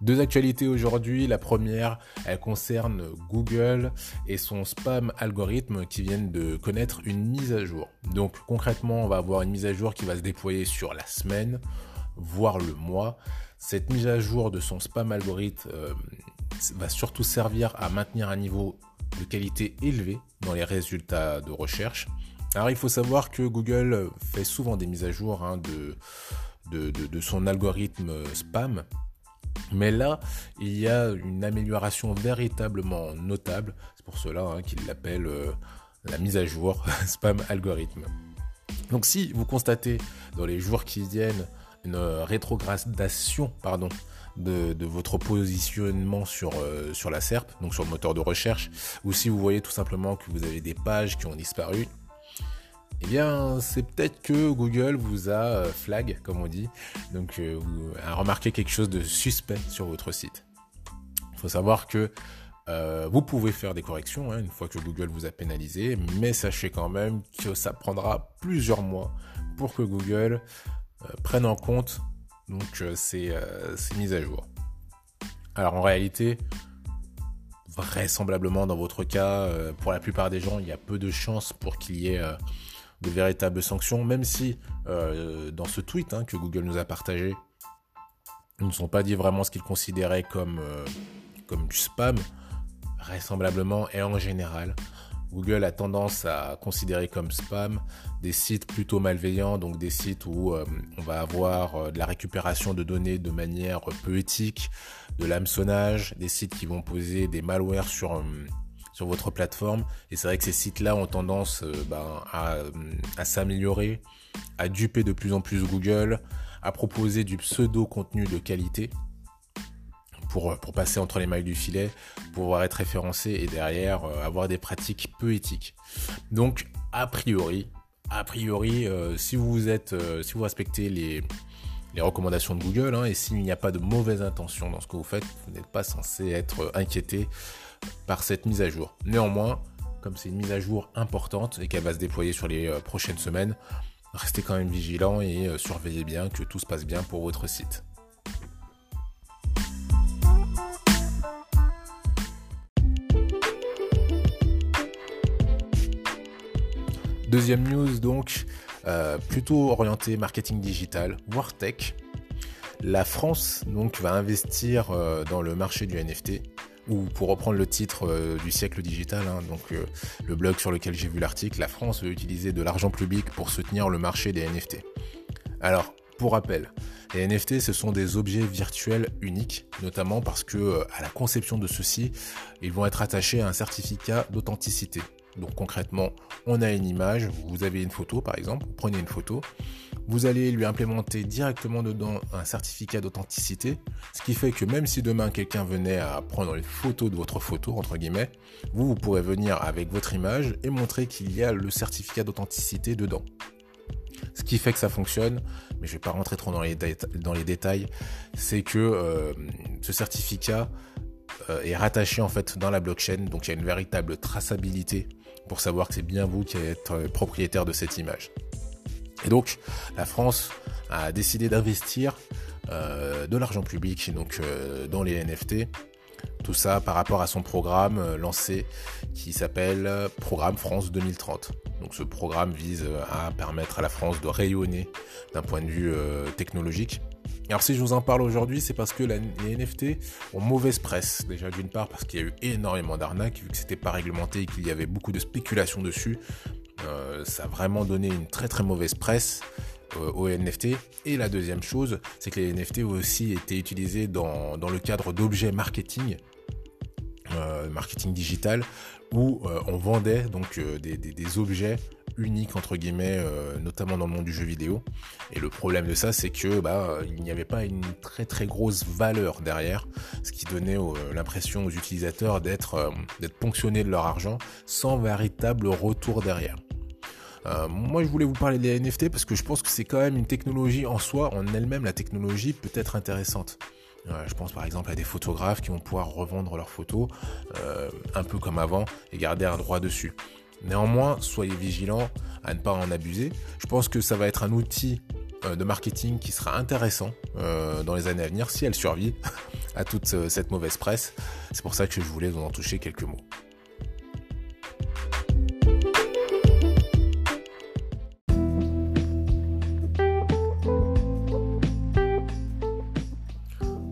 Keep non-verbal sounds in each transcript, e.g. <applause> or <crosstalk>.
Deux actualités aujourd'hui. La première, elle concerne Google et son spam algorithme qui viennent de connaître une mise à jour. Donc concrètement, on va avoir une mise à jour qui va se déployer sur la semaine, voire le mois. Cette mise à jour de son spam algorithme euh, va surtout servir à maintenir un niveau de qualité élevé dans les résultats de recherche. Alors il faut savoir que Google fait souvent des mises à jour hein, de, de son algorithme spam mais là, il y a une amélioration véritablement notable. C'est pour cela hein, qu'il l'appelle euh, la mise à jour <laughs> spam algorithme. Donc si vous constatez dans les jours qui viennent une rétrogradation pardon, de, votre positionnement sur, euh, sur la SERP, donc sur le moteur de recherche, ou si vous voyez tout simplement que vous avez des pages qui ont disparu, eh bien, c'est peut-être que Google vous a euh, flag, comme on dit, donc euh, a remarqué quelque chose de suspect sur votre site. Il faut savoir que euh, vous pouvez faire des corrections hein, une fois que Google vous a pénalisé, mais sachez quand même que ça prendra plusieurs mois pour que Google prenne en compte donc ces, ces mises à jour. Alors en réalité, vraisemblablement dans votre cas, pour la plupart des gens, il y a peu de chances pour qu'il y ait de véritables sanctions, même si euh, dans ce tweet hein, que Google nous a partagé, ils ne sont pas dit vraiment ce qu'ils considéraient comme, euh, comme du spam, vraisemblablement et en général. Google a tendance à considérer comme spam des sites plutôt malveillants, donc des sites où euh, on va avoir de la récupération de données de manière peu éthique, de l'hameçonnage, des sites qui vont poser des malwares sur, sur votre plateforme. Et c'est vrai que ces sites-là ont tendance euh, ben, à, s'améliorer, à duper de plus en plus Google, à proposer du pseudo-contenu de qualité pour, pour passer entre les mailles du filet, pouvoir être référencé et derrière euh, avoir des pratiques peu éthiques. Donc, a priori, a priori, euh, si vous êtes, si vous respectez les, les recommandations de Google, hein, et s'il n'y a pas de mauvaise intention dans ce que vous faites, vous n'êtes pas censé être inquiété par cette mise à jour. Néanmoins, comme c'est une mise à jour importante et qu'elle va se déployer sur les euh, prochaines semaines, restez quand même vigilant et euh, surveillez bien que tout se passe bien pour votre site. Deuxième news donc, euh, plutôt orienté marketing digital, voire tech. La France donc va investir dans le marché du NFT ou pour reprendre le titre euh, du siècle digital, hein, donc euh, le blog sur lequel j'ai vu l'article, la France veut utiliser de l'argent public pour soutenir le marché des NFT. Alors, pour rappel, les NFT, ce sont des objets virtuels uniques, notamment parce que euh, à la conception de ceux-ci, ils vont être attachés à un certificat d'authenticité. Donc concrètement, on a une image, vous avez une photo par exemple, prenez une photo, vous allez lui implémenter directement dedans un certificat d'authenticité, ce qui fait que même si demain quelqu'un venait à prendre une photo de votre photo, entre guillemets, vous, vous pourrez venir avec votre image et montrer qu'il y a le certificat d'authenticité dedans. Ce qui fait que ça fonctionne, mais je ne vais pas rentrer trop dans les, dans les détails, c'est que euh, ce certificat euh, est rattaché en fait dans la blockchain, donc il y a une véritable traçabilité pour savoir que c'est bien vous qui êtes euh, propriétaire de cette image. Et donc, la France a décidé d'investir euh, de l'argent public donc euh, dans les NFT. Tout ça par rapport à son programme lancé qui s'appelle Programme France 2030. Donc ce programme vise à permettre à la France de rayonner d'un point de vue technologique. Alors si je vous en parle aujourd'hui, c'est parce que les NFT ont mauvaise presse. Déjà d'une part parce qu'il y a eu énormément d'arnaques, vu que c'était pas réglementé et qu'il y avait beaucoup de spéculation dessus. Euh, ça a vraiment donné une très très mauvaise presse euh, aux NFT. Et la deuxième chose, c'est que les NFT ont aussi été utilisés dans, le cadre d'objets marketing, euh, marketing digital, où on vendait donc des, objets uniques entre guillemets, notamment dans le monde du jeu vidéo. Et le problème de ça, c'est que bah, il n'y avait pas une très très grosse valeur derrière, ce qui donnait l'impression aux utilisateurs d'être d'être ponctionnés de leur argent sans véritable retour derrière. moi, je voulais vous parler des NFT parce que je pense que c'est quand même une technologie en soi, en elle-même, la technologie peut être intéressante. je pense par exemple à des photographes qui vont pouvoir revendre leurs photos un peu comme avant et garder un droit dessus. Néanmoins, soyez vigilants à ne pas en abuser. Je pense que ça va être un outil euh, de marketing qui sera intéressant euh, dans les années à venir si elle survit <laughs> à toute euh, cette mauvaise presse. C'est pour ça que je voulais vous en toucher quelques mots.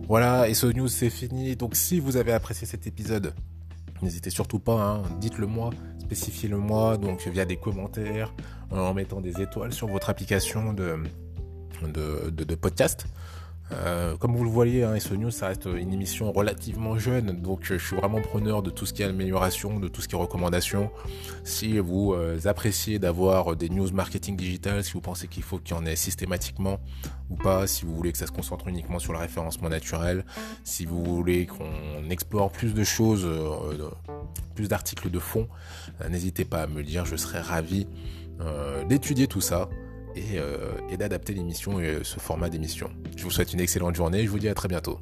Voilà, et ce news c'est fini. Donc si vous avez apprécié cet épisode, n'hésitez surtout pas, hein, dites-le moi, spécifiez-le moi, donc via des commentaires, en mettant des étoiles sur votre application de, de, podcast. Euh, comme vous le voyez, hein, News, ça reste une émission relativement jeune, donc je suis vraiment preneur de tout ce qui est amélioration, de tout ce qui est recommandation. Si vous euh, appréciez d'avoir des news marketing digital, si vous pensez qu'il faut qu'il y en ait systématiquement ou pas, si vous voulez que ça se concentre uniquement sur le référencement naturel, si vous voulez qu'on explore plus de choses, euh, plus d'articles de fond, n'hésitez pas à me le dire, je serais ravi d'étudier tout ça. Euh, et, d'adapter l'émission et ce format d'émission. Je vous souhaite une excellente journée et je vous dis à très bientôt.